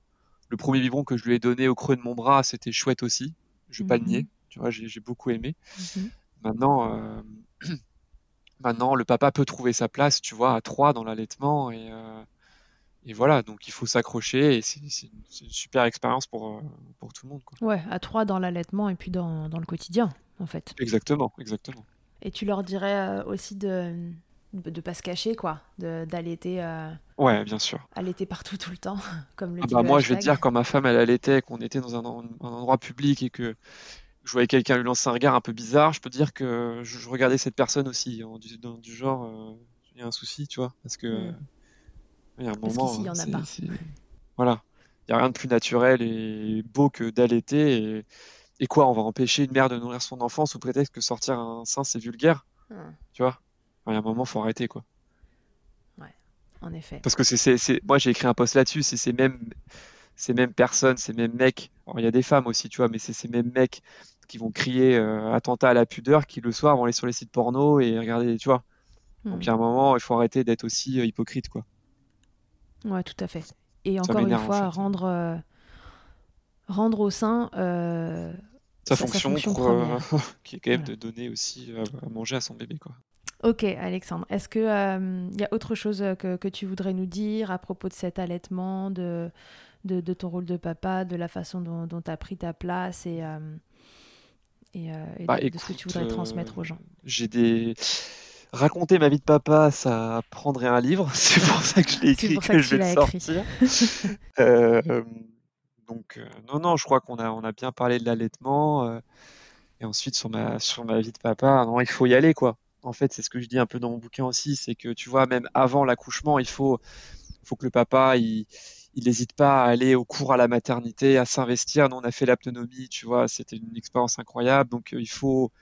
Le premier biberon que je lui ai donné au creux de mon bras, c'était chouette aussi je vais pas le nier. Mhm. Tu vois, j'ai beaucoup aimé. Mhm. Maintenant, euh, maintenant, le papa peut trouver sa place, tu vois, à trois dans l'allaitement et, euh, et voilà. Donc il faut s'accrocher et c'est une, super expérience pour euh, pour tout le monde. Quoi. Ouais, à trois dans l'allaitement et puis dans, dans, le quotidien, en fait. Exactement, exactement. Et tu leur dirais aussi de de pas se cacher quoi d'allaiter euh, ouais bien sûr. allaiter partout tout le temps comme le ah bah moi je vais te dire quand ma femme elle allaitait qu'on était dans un, endroit public et que je voyais quelqu'un lui lancer un regard un peu bizarre je peux dire que je, regardais cette personne aussi du, genre euh, il y a un souci tu vois parce que il y a un moment y en a pas. voilà. Il n'y a rien de plus naturel et beau que d'allaiter. Et, quoi, on va empêcher une mère de nourrir son enfant sous prétexte que sortir un sein, c'est vulgaire Hum, Tu vois Il y a un moment, faut arrêter, quoi. en effet. Parce que c'est, c'est, c'est- moi, j'ai écrit un post là-dessus. C'est ces mêmes, ces mêmes personnes, ces mêmes mecs. Alors, il y a des femmes aussi, tu vois, mais c'est ces mêmes mecs qui vont crier euh, attentat à la pudeur, qui le soir vont aller sur les sites porno et regarder, tu vois. Hum. Donc, il y a un moment, il faut arrêter d'être aussi euh, hypocrite, quoi. Ouais, tout à fait. Et encore une en fois, fait. rendre, euh, rendre au sein. Sa Sa- sa fonction, fonction pour, euh, première. qui est quand même Voilà. de donner aussi à manger à son bébé, quoi. Ok, Alexandre. Est-ce que euh, y a autre chose que, que tu voudrais nous dire à propos de cet allaitement, de, de, de ton rôle de papa, de la façon dont tu as pris ta place et, euh, et, euh, et Bah, de, de ce que tu voudrais euh, transmettre aux gens? J'ai des. Raconter ma vie de papa, ça prendrait un livre. C'est pour ça que je l'ai écrit pour ça que que je vais le sortir. Euh, donc, euh, non, non, je crois qu'on a, on a bien parlé de l'allaitement. euh, et ensuite, sur ma, sur ma vie de papa, non, il faut y aller, quoi. En fait, c'est ce que je dis un peu dans mon bouquin aussi, c'est que tu vois, même avant l'accouchement, il faut, faut que le papa, il, n'hésite pas à aller au cours à la maternité, à s'investir. Nous, on a fait l'aptonomie, tu vois, c'était une expérience incroyable. Donc, euh, il faut.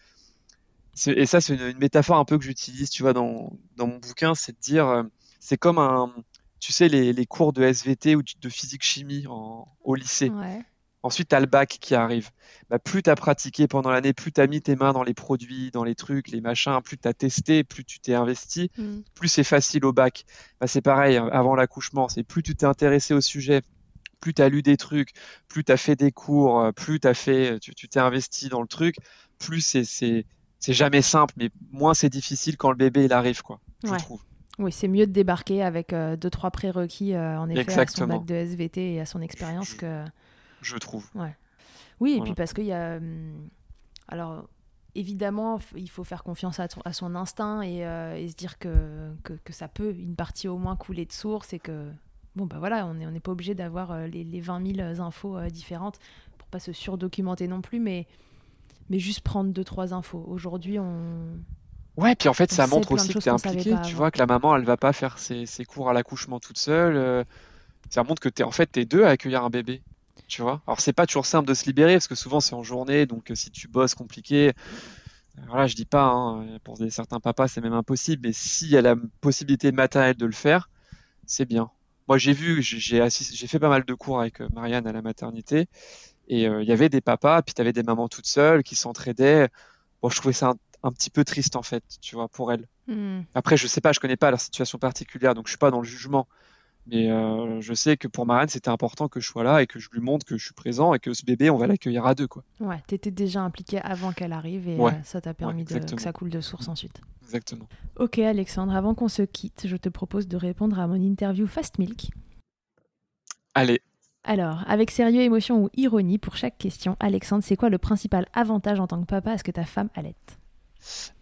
Et ça, c'est une, métaphore un peu que j'utilise, tu vois, dans, mon bouquin, c'est de dire, euh, c'est comme un, tu sais, les, les cours de SVT ou de physique-chimie au lycée. Ensuite, tu as le bac qui arrive. Bah, plus tu as pratiqué pendant l'année, plus tu as mis tes mains dans les produits, dans les trucs, les machins, plus tu as testé, plus tu t'es investi, Mm. plus c'est facile au bac. Bah, c'est pareil hein, avant l'accouchement, c'est plus tu t'es intéressé au sujet, plus tu as lu des trucs, plus tu as fait des cours, euh, plus t'as fait, tu tu t'es investi dans le truc, plus c'est jamais simple, mais moins c'est difficile quand le bébé il arrive quoi. Je Ouais. trouve. Oui, c'est mieux de débarquer avec euh, deux, trois prérequis, euh, en effet, à son Exactement. bac de SVT et à son expérience que. Je trouve. Oui, et Voilà. puis parce qu'il y a. hum, Alors, évidemment, il faut faire confiance à, son instinct et, euh, et se dire que, que, que ça peut, une partie au moins, couler de source et que. Bon, bah voilà, on n'est on pas obligé d'avoir euh, les, les 20 000 infos euh, différentes pour pas se surdocumenter non plus, mais, mais juste prendre deux, trois infos. Aujourd'hui, on. Ouais, puis en fait, ça montre aussi que tu es impliqué. pas Tu vois que la maman, elle va pas faire ses, ses cours à l'accouchement toute seule. ça montre que t'es, en fait, t'es deux à accueillir un bébé. Tu vois? Alors, c'est pas toujours simple de se libérer parce que souvent c'est en journée, donc euh, si tu bosses compliqué, euh, voilà, je dis pas, hein, pour des, certains papas, c'est même impossible, mais s'il y a la possibilité matérielle de le faire, c'est bien. Moi, j'ai vu, j'ai j'ai fait pas mal de cours avec euh, Marianne à la maternité, et euh, il y avait des papas, puis t'avais des mamans toutes seules qui s'entraidaient. Bon, je trouvais ça un, un petit peu triste en fait, tu vois, pour elles. Hmm. Après, je sais pas, je connais pas leur situation particulière, donc je suis pas dans le jugement. Mais euh, je sais que pour Marianne, c'était important que je sois là et que je lui montre que je suis présent et que ce bébé, on va l'accueillir à deux, quoi. Ouais, t'étais déjà impliqué avant qu'elle arrive et Ouais. euh, ça t'a permis de, que ça coule de source ensuite. Exactement. Ok Alexandre, avant qu'on se quitte, je te propose de répondre à mon interview Fast Milk. Allez, Alors, avec sérieux, émotion ou ironie, pour chaque question, Alexandre, c'est quoi le principal avantage en tant que papa à ce que ta femme allaite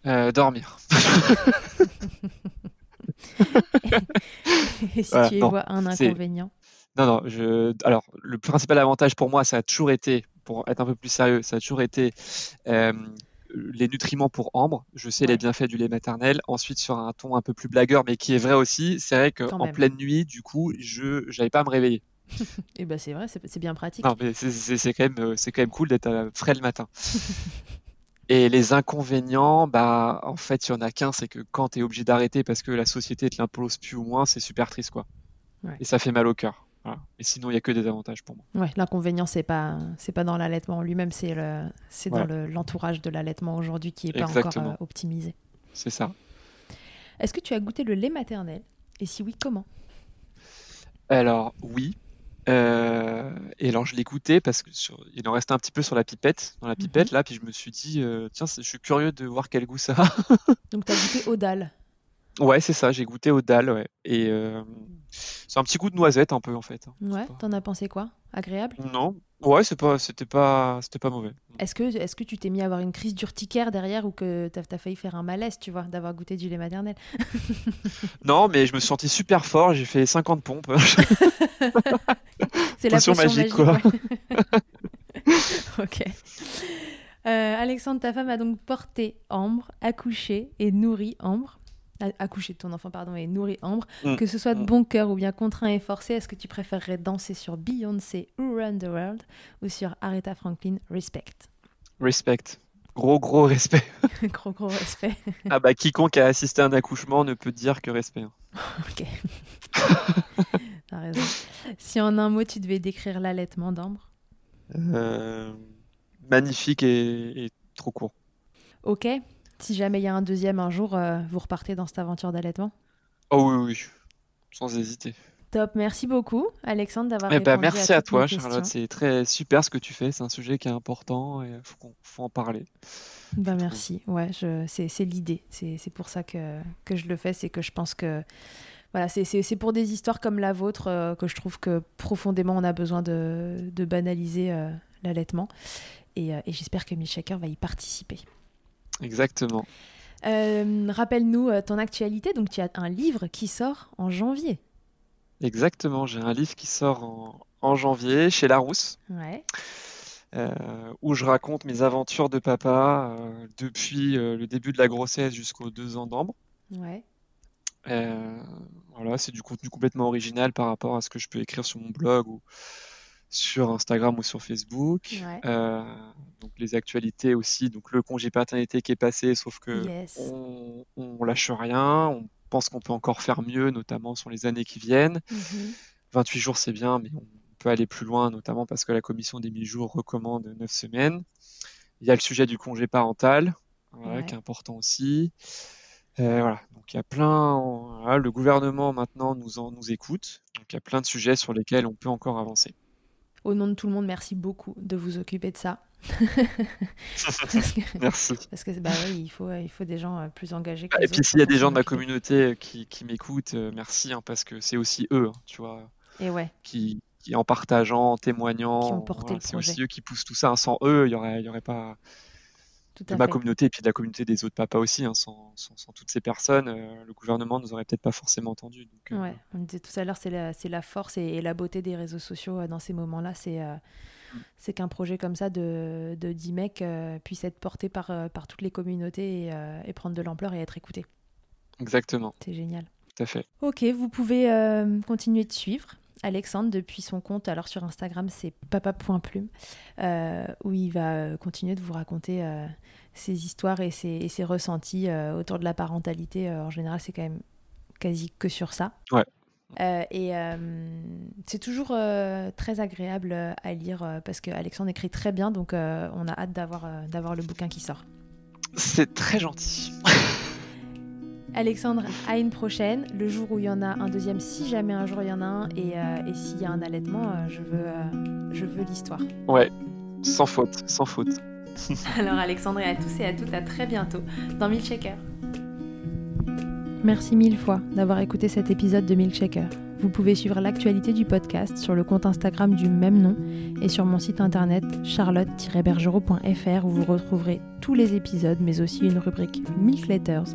euh, dormir. Et si Voilà, tu y non, vois un inconvénient Non, non, je... alors le principal avantage pour moi, ça a toujours été, pour être un peu plus sérieux, ça a toujours été euh, les nutriments pour Ambre. Je sais les bienfaits du lait maternel. Ensuite, sur un ton un peu plus blagueur, mais qui est vrai aussi, c'est vrai qu'en pleine nuit, du coup, je n'avais pas à me réveiller. Eh ben c'est vrai, c'est bien pratique. Non, mais c'est- quand même, euh, c'est quand même cool d'être euh, frais le matin. Et les inconvénients, bah, en fait, il y en a qu'un, c'est que quand tu es obligé d'arrêter parce que la société te l'impose plus ou moins, c'est super triste, quoi. Ouais. Et ça fait mal au cœur. Voilà. Et sinon, il y a que des avantages pour moi. Ouais, l'inconvénient c'est pas c'est pas dans l'allaitement en lui-même, c'est le c'est dans le- l'entourage de l'allaitement aujourd'hui qui est pas encore Exactement. euh, optimisé. C'est ça. Est-ce que tu as goûté le lait maternel? Et si oui, comment? Alors, oui. Euh, et alors, je l'ai goûté parce que sur- il en restait un petit peu sur la pipette, dans la pipette, là, puis je me suis dit, euh, tiens, je suis curieux de voir quel goût ça a. Donc tu as goûté dalle. Ouais, c'est ça, j'ai goûté au dalle, ouais. Et euh, c'est un petit goût de noisette, un peu, en fait. hein. Ouais, pas- t'en as pensé quoi? Agréable? Non, ouais, c'est pas, c'était pas, c'était pas mauvais. Est-ce que, est que tu t'es mis à avoir une crise d'urticaire derrière ou que t'as as failli faire un malaise, tu vois, d'avoir goûté du lait maternel? Non, mais je me senti super fort, j'ai fait 50 pompes. C'est la Potion magique, ouais. ok. Euh, Alexandre, ta femme a donc porté Ambre, accouché et nourri Ambre. Accoucher de ton enfant pardon et nourrir Ambre, Mm. que ce soit de Mm. bon cœur ou bien contraint et forcé, est-ce que tu préférerais danser sur Beyoncé ou Run the World ou sur Aretha Franklin Respect? Respect. Gros, gros respect. Gros gros respect. Ah bah, quiconque a assisté à un accouchement ne peut dire que respect. hein. ok. T'as raison. Si en un mot tu devais décrire l'allaitement d'Ambre, Euh, magnifique et, et trop court. ok. Si jamais il y a un deuxième un jour, euh, vous repartez dans cette aventure d'allaitement. Oh oui, oui. Sans hésiter. Top, merci beaucoup Alexandre d'avoir Eh ben, répondu merci à toi. Charlotte. C'est très super ce que tu fais. C'est un sujet qui est important et faut qu'on- faut en parler. Bah merci, ouais, c'est, c'est l'idée, c'est, c'est pour ça que, que je le fais, c'est que je pense que voilà, c'est, c'est, c'est pour des histoires comme la vôtre euh, que je trouve que profondément on a besoin de, de banaliser euh, l'allaitement et, euh, et j'espère que Milkshaker va y participer. Exactement. Euh, rappelle-nous euh, ton actualité, donc tu as un livre qui sort en janvier. Exactement. J'ai un livre qui sort en, en janvier chez Larousse. Ouais, euh, où je raconte mes aventures de papa euh, depuis euh, le début de la grossesse jusqu'aux deux ans d'Ambre. ouais, voilà, c'est du contenu complètement original par rapport à ce que je peux écrire sur mon blog ou sur Instagram ou sur Facebook. Ouais. Euh, donc les actualités aussi, donc le congé paternité qui est passé, sauf que yes. on, on lâche rien, on pense qu'on peut encore faire mieux, notamment sur les années qui viennent. Mhm. 28 jours, c'est bien, mais on peut aller plus loin, notamment parce que la commission des 1000 jours recommande 9 semaines. Il y a le sujet du congé parental, voilà, Ouais. qui est important aussi. Euh, voilà, donc il y a plein. voilà, le gouvernement maintenant nous, en, nous écoute, donc il y a plein de sujets sur lesquels on peut encore avancer. Au nom de tout le monde, merci beaucoup de vous occuper de ça. Parce que- Merci. Parce que bah oui, il faut, il faut des gens euh, plus engagés que Ah, Et puis s'il y a des gens de ma occuper. communauté qui, qui m'écoutent, euh, merci, hein, parce que c'est aussi eux, hein, tu vois, Et ouais, qui, qui en partageant, en témoignant, voilà, c'est aussi eux qui poussent tout ça. hein. Sans eux, il y aurait, y aurait pas. Tout de ma fait. communauté et puis de la communauté des autres papas aussi. hein, sans, sans- sans toutes ces personnes, euh, le gouvernement nous aurait peut-être pas forcément entendus. Donc, euh, Ouais, on disait tout à l'heure, c'est la, c'est la force et, et la beauté des réseaux sociaux euh, dans ces moments-là. C'est Mm. c'est qu'un projet comme ça de, de 10 mecs euh, puisse être porté par, par toutes les communautés et, euh, et prendre de l'ampleur et être écouté. Exactement, C'est génial. tout à fait. Ok, vous pouvez euh, continuer de suivre Alexandre depuis son compte. Alors sur Instagram, c'est papa.plume, euh, où il va euh, continuer de vous raconter euh, ses histoires et ses, et ses ressentis euh, autour de la parentalité. En général, c'est quand même quasi que sur ça. Ouais. Et c'est toujours très agréable à lire parce que Alexandre écrit très bien, donc on a hâte d'avoir d'avoir le bouquin qui sort. C'est très gentil. Alexandre, à une prochaine. Le jour où il y en a un deuxième, si jamais un jour il y en a un, et, euh, et s'il y a un allaitement, euh, je veux, euh, je veux l'histoire. Ouais, sans faute, sans faute. Alors Alexandre et à tous et à toutes, à très bientôt dans Milkshaker. Merci mille fois d'avoir écouté cet épisode de Milkshaker. Vous pouvez suivre l'actualité du podcast sur le compte Instagram du même nom et sur mon site internet charlotte-bergerot.fr où vous retrouverez tous les épisodes mais aussi une rubrique Milk Letters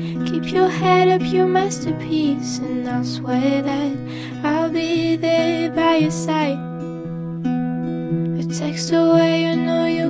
Keep your head up, your masterpiece, and I'll swear that I'll be there by your side. A text away, you know you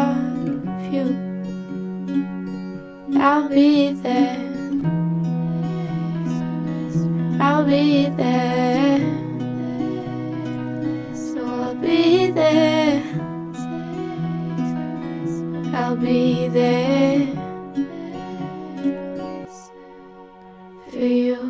I'll be there. I'll be there. So I'll be there. I'll be there for you.